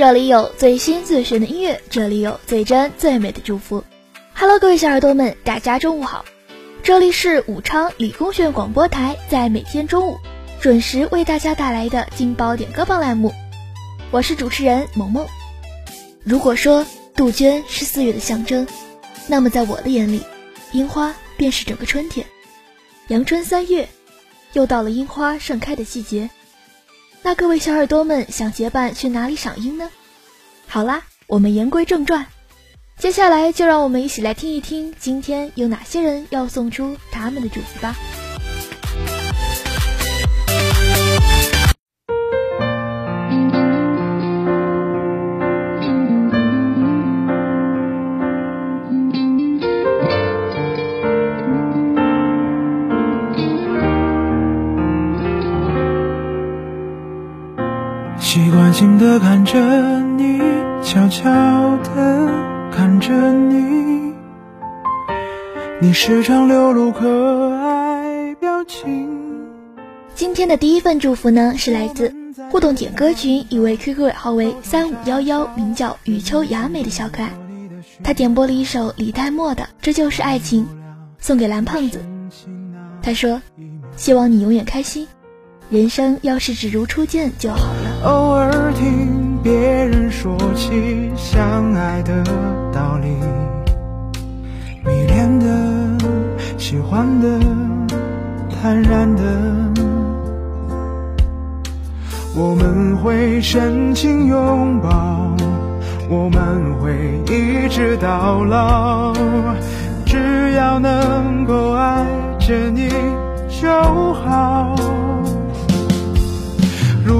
这里有最新最炫的音乐，这里有最真最美的祝福。Hello，各位小耳朵们，大家中午好！这里是武昌理工学院广播台，在每天中午准时为大家带来的劲爆点歌榜栏目，我是主持人萌萌。如果说杜鹃是四月的象征，那么在我的眼里，樱花便是整个春天。阳春三月，又到了樱花盛开的季节。那各位小耳朵们想结伴去哪里赏樱呢？好啦，我们言归正传，接下来就让我们一起来听一听今天有哪些人要送出他们的祝福吧。着你，悄悄的看着你，你时常流露可爱表情。今天的第一份祝福呢，是来自互动点歌群一位 QQ 尾号为三五幺幺，名叫雨秋雅美的小可爱，他点播了一首李代沫的《这就是爱情》，送给蓝胖子。他说：“希望你永远开心。”人生要是只如初见就好了。偶尔听别人说起相爱的道理，迷恋的、喜欢的、坦然的，我们会深情拥抱，我们会一直到老，只要能够爱着你就好。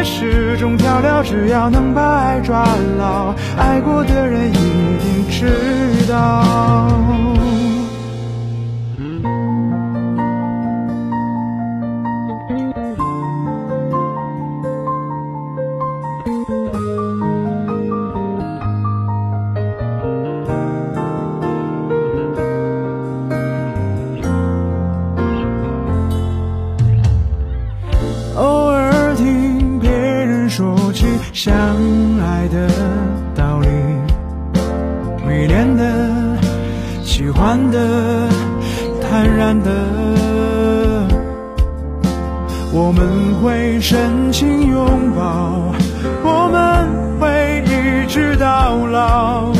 也是种调料。只要能把爱抓牢，爱过的人一定。知道。相爱的道理迷恋的喜欢的坦然的我们会深情拥抱我们会一直到老。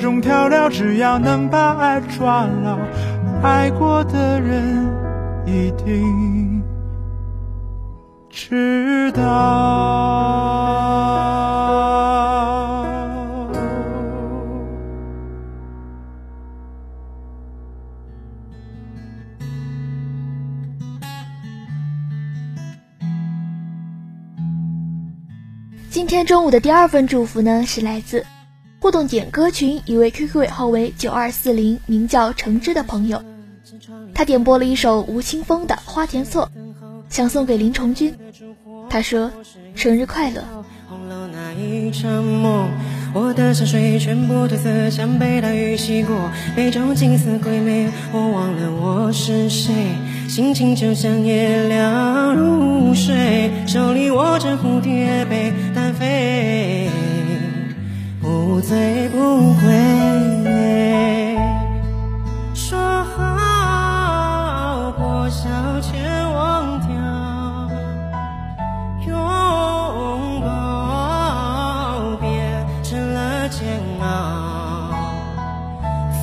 种调料，只要能把爱抓牢，爱过的人一定知道。今天中午的第二份祝福呢，是来自互动点歌群一位 QQ 尾号为九二四零，名叫橙汁的朋友，他点播了一首吴青峰的《花田错》，想送给林崇君。他说：“生日快乐。”红楼那一场梦，我的山水全部褪色，像被大雨洗过。杯中景色鬼魅，我忘了我是谁，心情就像夜凉如水，手里握着蝴蝶杯单，不醉不归。说好破晓前忘掉。拥抱变成了煎熬，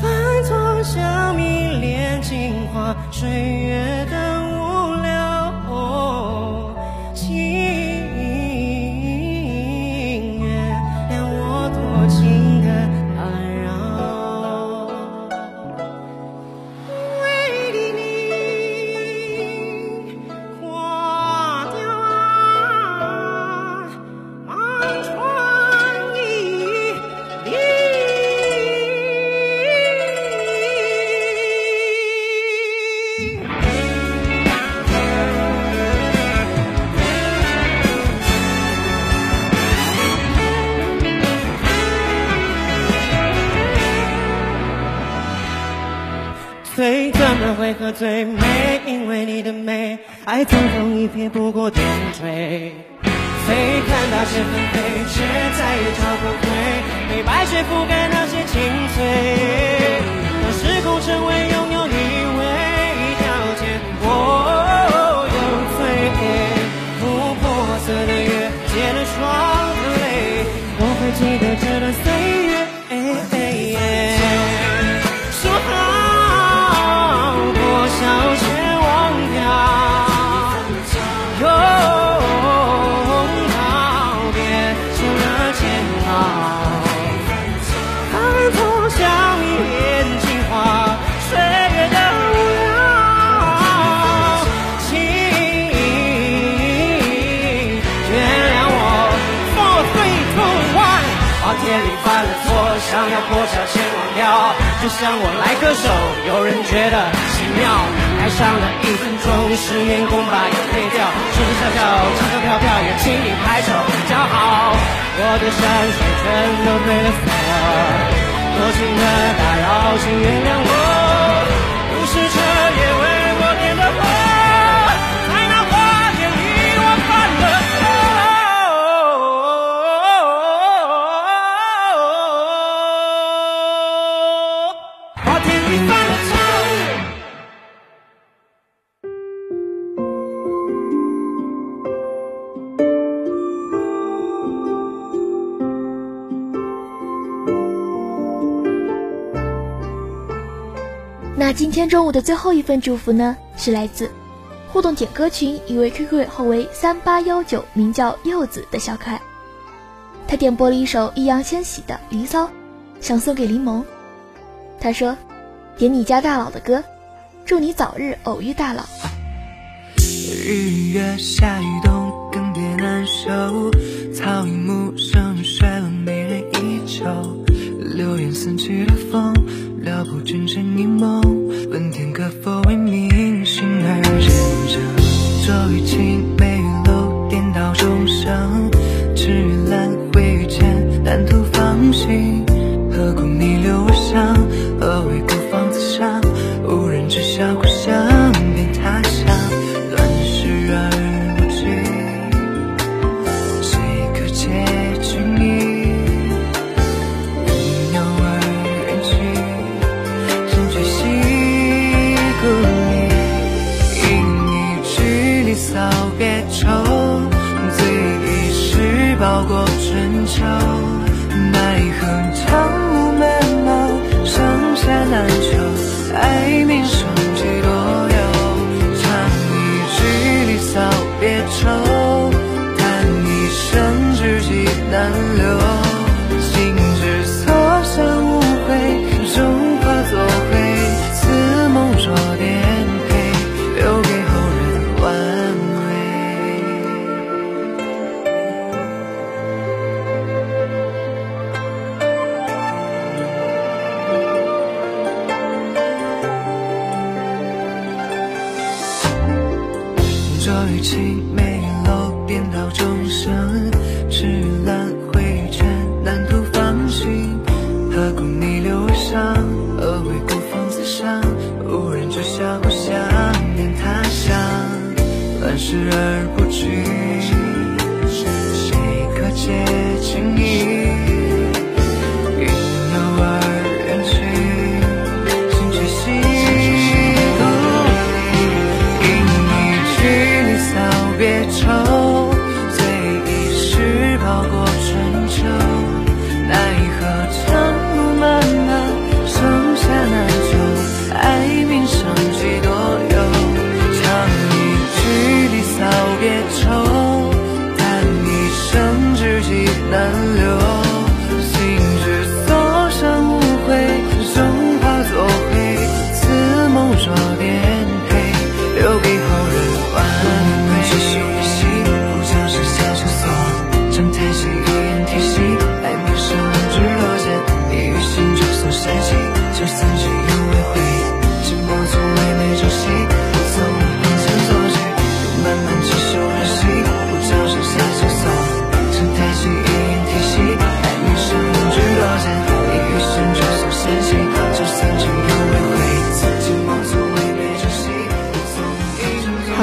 饭桌笑迷恋镜花水月的最？美，因为你的美，爱匆匆一瞥，不过点缀。虽看大雪纷飞，却再也找不回被白雪覆盖那些青翠。当时空成为拥有你唯一条件，我有罪。不破色的月，结了霜的泪，我会记得这段岁月。夜里犯了错，想要破晓前忘掉，就像我来歌手，有人觉得奇妙，爱上了一分钟，十年功把眼泪掉，说说笑笑，唱歌飘飘，也请你拍手叫好，我的山水全都褪了色，多情的打扰，请原谅我，不是彻夜为我点的火，今天中午的最后一份祝福呢，是来自互动点歌群一位 QQ 尾号为三八幺九，名叫柚子的小可爱。他点播了一首易烊千玺的《离骚》，想送给林萌。他说：“点你家大佬的歌，祝你早日偶遇大佬。”日月下雨冬，更别难受。草木生衰了，没人依旧。流言四起的风，撩拨真诚一梦。问天可否为明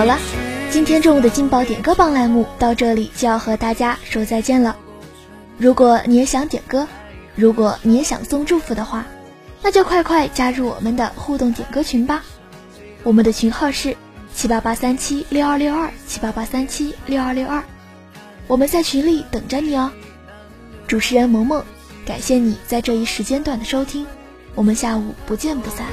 好了，今天中午的劲爆点歌榜栏目到这里就要和大家说再见了。如果你也想点歌，如果你也想送祝福的话，那就快快加入我们的互动点歌群吧。我们的群号是七八八三七六二六二七八八三七六二六二，我们在群里等着你哦。主持人萌萌，感谢你在这一时间段的收听，我们下午不见不散。